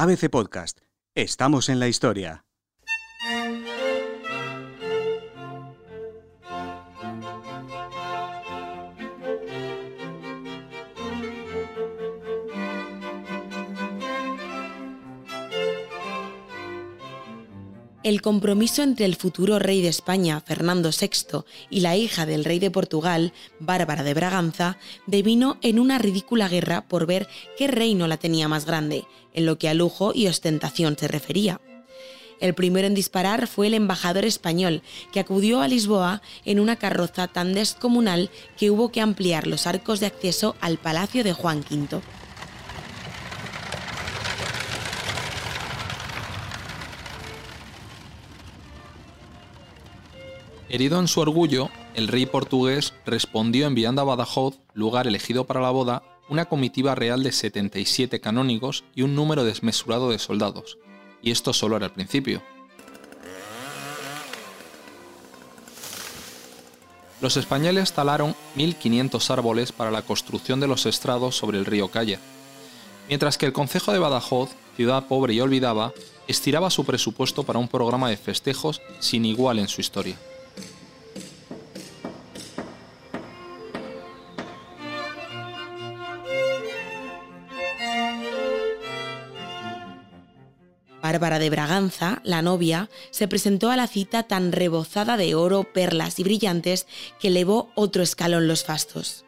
ABC Podcast. Estamos en la historia. El compromiso entre el futuro rey de España, Fernando VI, y la hija del rey de Portugal, Bárbara de Braganza, devino en una ridícula guerra por ver qué reino la tenía más grande, en lo que a lujo y ostentación se refería. El primero en disparar fue el embajador español, que acudió a Lisboa en una carroza tan descomunal que hubo que ampliar los arcos de acceso al palacio de Juan V. Herido en su orgullo, el rey portugués respondió enviando a Badajoz, lugar elegido para la boda, una comitiva real de 77 canónigos y un número desmesurado de soldados. Y esto solo era el principio. Los españoles talaron 1.500 árboles para la construcción de los estrados sobre el río Calla, mientras que el concejo de Badajoz, ciudad pobre y olvidada, estiraba su presupuesto para un programa de festejos sin igual en su historia. Bárbara de Braganza, la novia, se presentó a la cita tan rebozada de oro, perlas y brillantes que elevó otro escalón los fastos.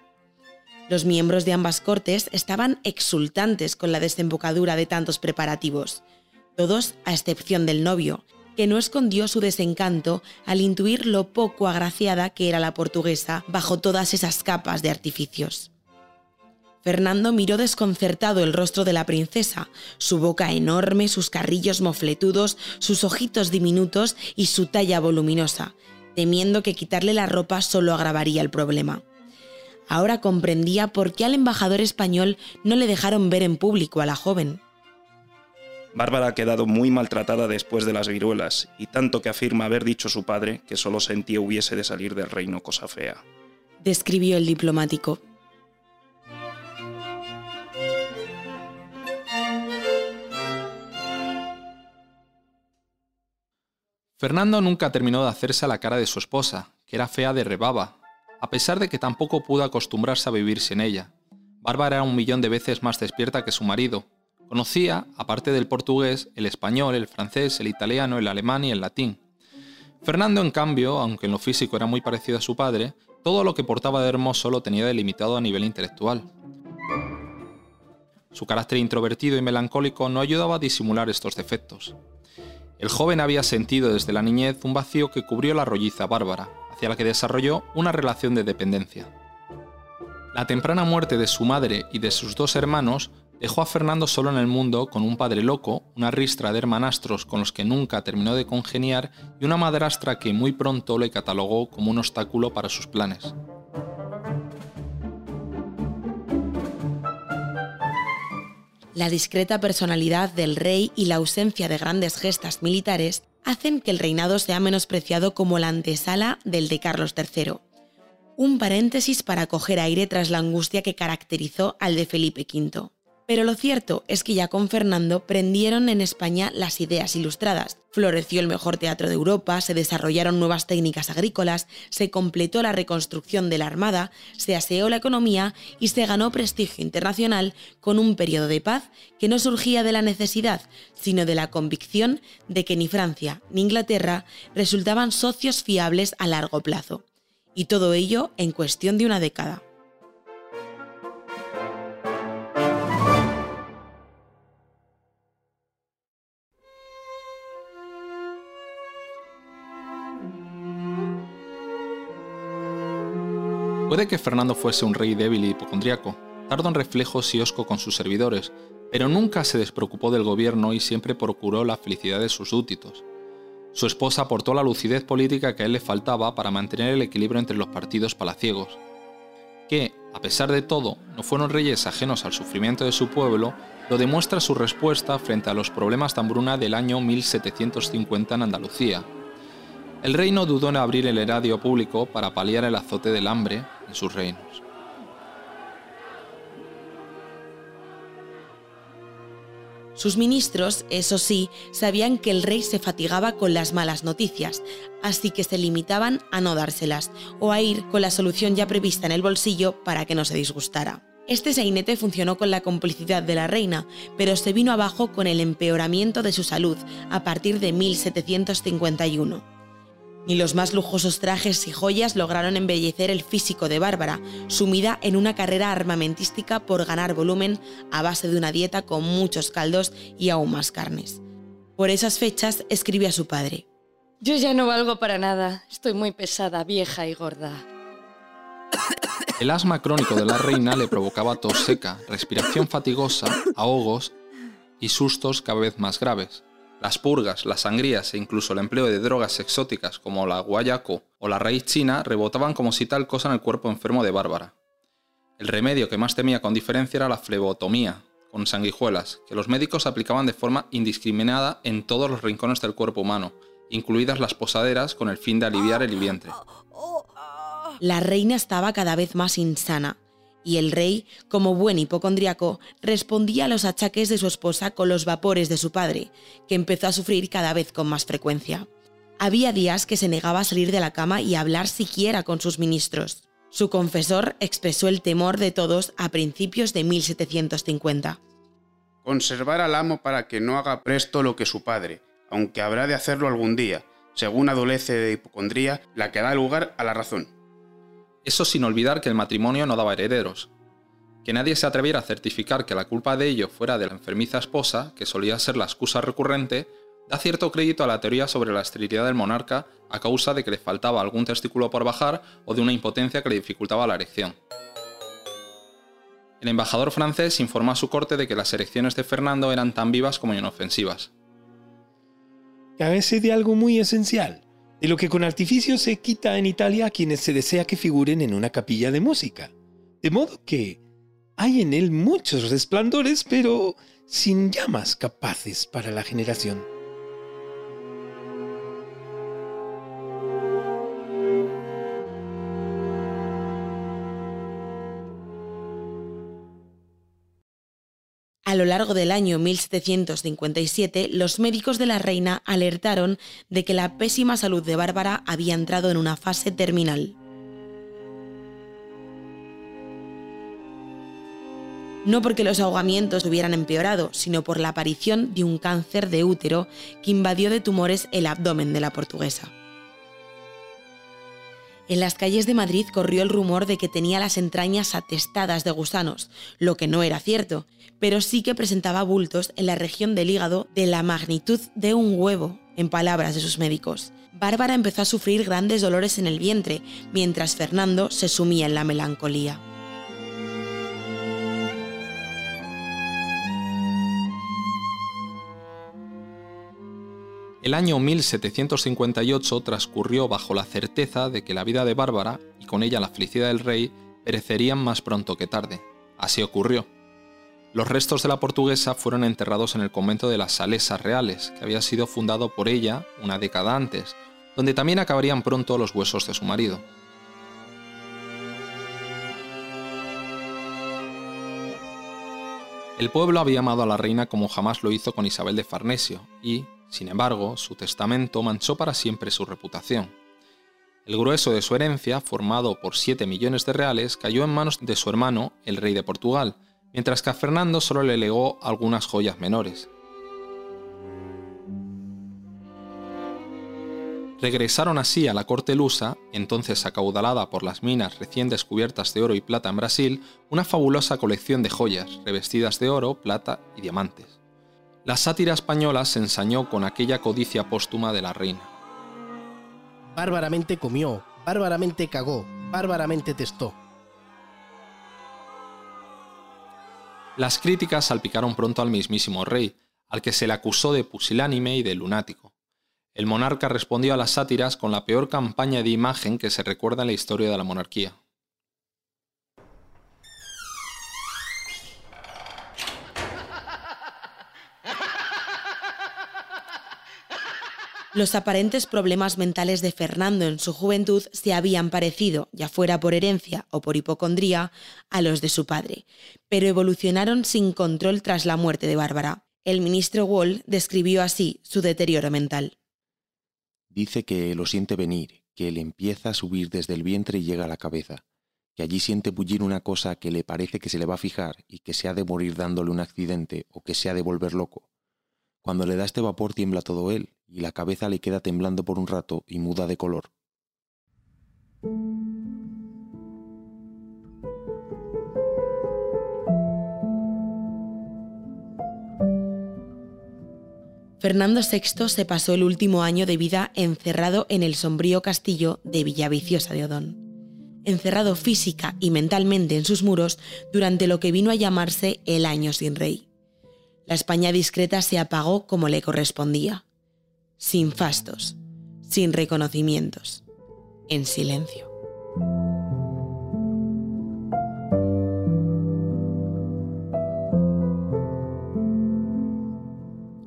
Los miembros de ambas cortes estaban exultantes con la desembocadura de tantos preparativos, todos a excepción del novio, que no escondió su desencanto al intuir lo poco agraciada que era la portuguesa bajo todas esas capas de artificios. Fernando miró desconcertado el rostro de la princesa, su boca enorme, sus carrillos mofletudos, sus ojitos diminutos y su talla voluminosa, temiendo que quitarle la ropa solo agravaría el problema. Ahora comprendía por qué al embajador español no le dejaron ver en público a la joven. Bárbara ha quedado muy maltratada después de las viruelas, y tanto que afirma haber dicho su padre que solo sentía hubiese de salir del reino cosa fea. Describió el diplomático. Fernando nunca terminó de hacerse a la cara de su esposa, que era fea de rebaba, a pesar de que tampoco pudo acostumbrarse a vivir sin ella. Bárbara era un millón de veces más despierta que su marido. Conocía, aparte del portugués, el español, el francés, el italiano, el alemán y el latín. Fernando, en cambio, aunque en lo físico era muy parecido a su padre, todo lo que portaba de hermoso lo tenía delimitado a nivel intelectual. Su carácter introvertido y melancólico no ayudaba a disimular estos defectos. El joven había sentido desde la niñez un vacío que cubrió la rolliza bárbara, hacia la que desarrolló una relación de dependencia. La temprana muerte de su madre y de sus dos hermanos dejó a Fernando solo en el mundo con un padre loco, una ristra de hermanastros con los que nunca terminó de congeniar y una madrastra que muy pronto le catalogó como un obstáculo para sus planes. La discreta personalidad del rey y la ausencia de grandes gestas militares hacen que el reinado sea menospreciado como la antesala del de Carlos III. Un paréntesis para coger aire tras la angustia que caracterizó al de Felipe V. Pero lo cierto es que ya con Fernando prendieron en España las ideas ilustradas. Floreció el mejor teatro de Europa, se desarrollaron nuevas técnicas agrícolas, se completó la reconstrucción de la Armada, se aseó la economía y se ganó prestigio internacional con un periodo de paz que no surgía de la necesidad, sino de la convicción de que ni Francia ni Inglaterra resultaban socios fiables a largo plazo. Y todo ello en cuestión de una década. Puede que Fernando fuese un rey débil y hipocondriaco, tardo en reflejos y osco con sus servidores, pero nunca se despreocupó del gobierno y siempre procuró la felicidad de sus súbditos. Su esposa aportó la lucidez política que a él le faltaba para mantener el equilibrio entre los partidos palaciegos. Que, a pesar de todo, no fueron reyes ajenos al sufrimiento de su pueblo, lo demuestra su respuesta frente a los problemas de hambruna del año 1750 en Andalucía, el rey no dudó en abrir el erario público para paliar el azote del hambre en sus reinos. Sus ministros, eso sí, sabían que el rey se fatigaba con las malas noticias, así que se limitaban a no dárselas o a ir con la solución ya prevista en el bolsillo para que no se disgustara. Este sainete funcionó con la complicidad de la reina, pero se vino abajo con el empeoramiento de su salud a partir de 1751. Ni los más lujosos trajes y joyas lograron embellecer el físico de Bárbara, sumida en una carrera armamentística por ganar volumen a base de una dieta con muchos caldos y aún más carnes. Por esas fechas escribe a su padre. Yo ya no valgo para nada, estoy muy pesada, vieja y gorda. El asma crónico de la reina le provocaba tos seca, respiración fatigosa, ahogos y sustos cada vez más graves. Las purgas, las sangrías e incluso el empleo de drogas exóticas como la guayaco o la raíz china rebotaban como si tal cosa en el cuerpo enfermo de Bárbara. El remedio que más temía con diferencia era la flebotomía, con sanguijuelas, que los médicos aplicaban de forma indiscriminada en todos los rincones del cuerpo humano, incluidas las posaderas con el fin de aliviar el vientre. La reina estaba cada vez más insana y el rey, como buen hipocondriaco, respondía a los achaques de su esposa con los vapores de su padre, que empezó a sufrir cada vez con más frecuencia. Había días que se negaba a salir de la cama y a hablar siquiera con sus ministros. Su confesor expresó el temor de todos a principios de 1750. Conservar al amo para que no haga presto lo que su padre, aunque habrá de hacerlo algún día, según adolece de hipocondría, la que da lugar a la razón. Eso sin olvidar que el matrimonio no daba herederos. Que nadie se atreviera a certificar que la culpa de ello fuera de la enfermiza esposa, que solía ser la excusa recurrente, da cierto crédito a la teoría sobre la esterilidad del monarca a causa de que le faltaba algún testículo por bajar o de una impotencia que le dificultaba la erección. El embajador francés informó a su corte de que las erecciones de Fernando eran tan vivas como inofensivas. Carece de algo muy esencial, de lo que con artificio se quita en Italia a quienes se desea que figuren en una capilla de música. De modo que hay en él muchos resplandores, pero sin llamas capaces para la generación. Lo largo del año 1757, los médicos de la reina alertaron de que la pésima salud de Bárbara había entrado en una fase terminal. No porque los ahogamientos hubieran empeorado, sino por la aparición de un cáncer de útero que invadió de tumores el abdomen de la portuguesa. En las calles de Madrid corrió el rumor de que tenía las entrañas atestadas de gusanos, lo que no era cierto, pero sí que presentaba bultos en la región del hígado de la magnitud de un huevo, en palabras de sus médicos. Bárbara empezó a sufrir grandes dolores en el vientre, mientras Fernando se sumía en la melancolía. El año 1758 transcurrió bajo la certeza de que la vida de Bárbara, y con ella la felicidad del rey, perecerían más pronto que tarde. Así ocurrió. Los restos de la portuguesa fueron enterrados en el convento de las Salesas Reales, que había sido fundado por ella una década antes, donde también acabarían pronto los huesos de su marido. El pueblo había amado a la reina como jamás lo hizo con Isabel de Farnesio, y, sin embargo, su testamento manchó para siempre su reputación. El grueso de su herencia, formado por 7 millones de reales, cayó en manos de su hermano, el rey de Portugal, mientras que a Fernando solo le legó algunas joyas menores. Regresaron así a la corte lusa, entonces acaudalada por las minas recién descubiertas de oro y plata en Brasil, una fabulosa colección de joyas, revestidas de oro, plata y diamantes. La sátira española se ensañó con aquella codicia póstuma de la reina. Bárbaramente comió, bárbaramente cagó, bárbaramente testó. Las críticas salpicaron pronto al mismísimo rey, al que se le acusó de pusilánime y de lunático. El monarca respondió a las sátiras con la peor campaña de imagen que se recuerda en la historia de la monarquía. Los aparentes problemas mentales de Fernando en su juventud se habían parecido, ya fuera por herencia o por hipocondría, a los de su padre, pero evolucionaron sin control tras la muerte de Bárbara. El ministro Wall describió así su deterioro mental. Dice que lo siente venir, que le empieza a subir desde el vientre y llega a la cabeza, que allí siente bullir una cosa que le parece que se le va a fijar y que se ha de morir dándole un accidente o que se ha de volver loco. Cuando le da este vapor tiembla todo él y la cabeza le queda temblando por un rato y muda de color. Fernando VI se pasó el último año de vida encerrado en el sombrío castillo de Villaviciosa de Odón, encerrado física y mentalmente en sus muros durante lo que vino a llamarse el año sin rey. La España discreta se apagó como le correspondía, sin fastos, sin reconocimientos, en silencio.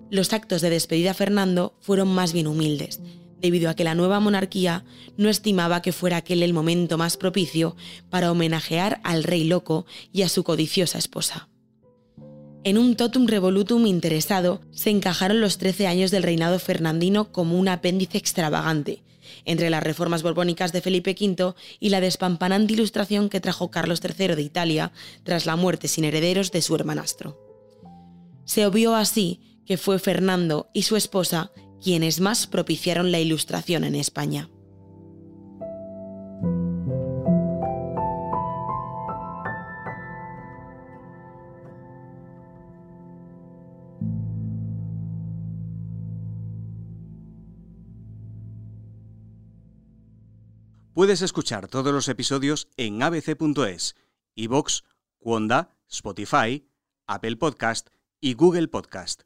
Los actos de despedida a Fernando fueron más bien humildes, debido a que la nueva monarquía no estimaba que fuera aquel el momento más propicio para homenajear al rey loco y a su codiciosa esposa. En un totum revolutum interesado se encajaron los 13 años del reinado fernandino como un apéndice extravagante, entre las reformas borbónicas de Felipe V y la despampanante ilustración que trajo Carlos III de Italia tras la muerte sin herederos de su hermanastro. Se obvió así que fue Fernando y su esposa quienes más propiciaron la ilustración en España. Puedes escuchar todos los episodios en abc.es, iVoox, Wanda, Spotify, Apple Podcast y Google Podcast.